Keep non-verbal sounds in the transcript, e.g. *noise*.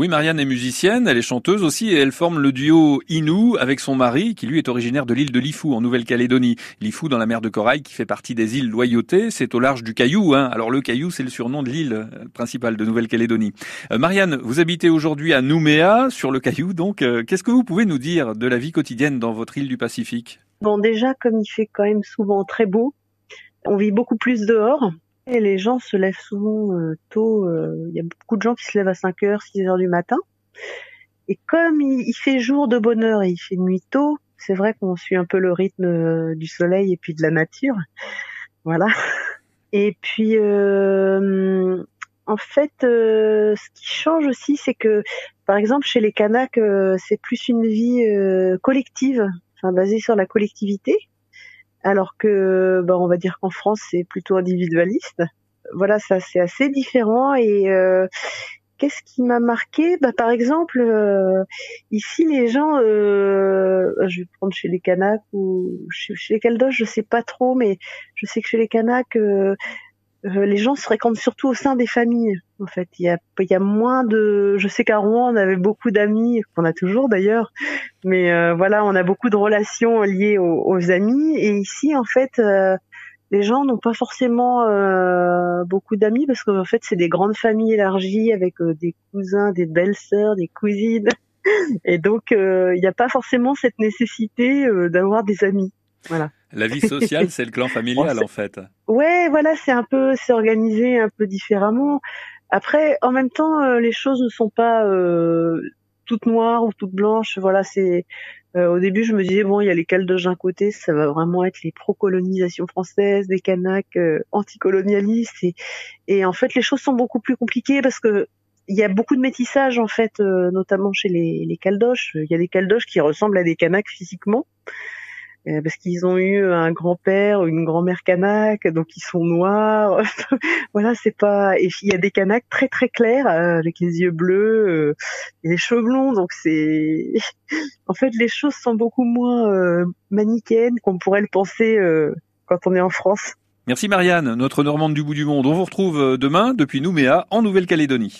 Oui, Marianne est musicienne, elle est chanteuse aussi et elle forme le duo Inou avec son mari qui lui est originaire de l'île de Lifou en Nouvelle-Calédonie. Lifou dans la mer de Corail qui fait partie des îles Loyauté, c'est au large du Caillou. Hein. Alors le Caillou c'est le surnom de l'île euh, principale de Nouvelle-Calédonie. Euh, Marianne, vous habitez aujourd'hui à Nouméa sur le Caillou donc. Euh, qu'est-ce que vous pouvez nous dire de la vie quotidienne dans votre île du Pacifique? Bon déjà comme il fait quand même souvent très beau, on vit beaucoup plus dehors. Et les gens se lèvent souvent euh, tôt. Euh, il y a beaucoup de gens qui se lèvent à 5 heures, 6 heures du matin. Et comme il, fait jour de bonheur et il fait nuit tôt, c'est vrai qu'on suit un peu le rythme euh, du soleil et puis de la nature. Voilà. *laughs* Et puis, en fait, ce qui change aussi, c'est que, par exemple, chez les Kanaks, c'est plus une vie collective, enfin basée sur la collectivité alors que bah, on va dire qu'en France c'est plutôt individualiste. Voilà, ça c'est assez différent et euh, qu'est-ce qui m'a marqué? Bah, Par exemple, euh, ici les gens, euh, je vais prendre chez les Kanaks ou chez, les Caldoches, je sais pas trop, mais je sais que chez les Kanaks, les gens se fréquentent surtout au sein des familles. En fait, il y a, y a moins de. Je sais qu'à Rouen, on avait beaucoup d'amis, qu'on a toujours d'ailleurs, mais euh, voilà, on a beaucoup de relations liées aux, amis. Et ici, en fait, euh, les gens n'ont pas forcément beaucoup d'amis parce qu'en fait, c'est des grandes familles élargies avec des cousins, des belles-sœurs, des cousines, *laughs* et donc il n'y a pas forcément cette nécessité d'avoir des amis. Voilà. La vie sociale, *laughs* c'est le clan familial en fait. Ouais, voilà, c'est un peu, c'est organisé un peu différemment. Après, en même temps, euh, les choses ne sont pas euh, toutes noires ou toutes blanches. Voilà, c'est euh, au début, je me disais bon, il y a les Caldoches d'un côté, ça va vraiment être les pro-colonisations françaises, des Kanaks anticolonialistes, et, et en fait, les choses sont beaucoup plus compliquées parce que il y a beaucoup de métissage en fait, notamment chez les, les Caldoches. Il y a des Caldoches qui ressemblent à des Kanaks physiquement. Euh, parce qu'ils ont eu un grand-père ou une grand-mère kanak, donc ils sont noirs. *laughs* voilà, c'est pas. Il y a des kanaks très très clairs euh, avec les yeux bleus euh, et les cheveux blonds, donc c'est. *laughs* en fait, les choses sont beaucoup moins euh, manichéennes qu'on pourrait le penser quand on est en France. Merci Marianne, notre Normande du bout du monde. On vous retrouve demain depuis Nouméa en Nouvelle-Calédonie.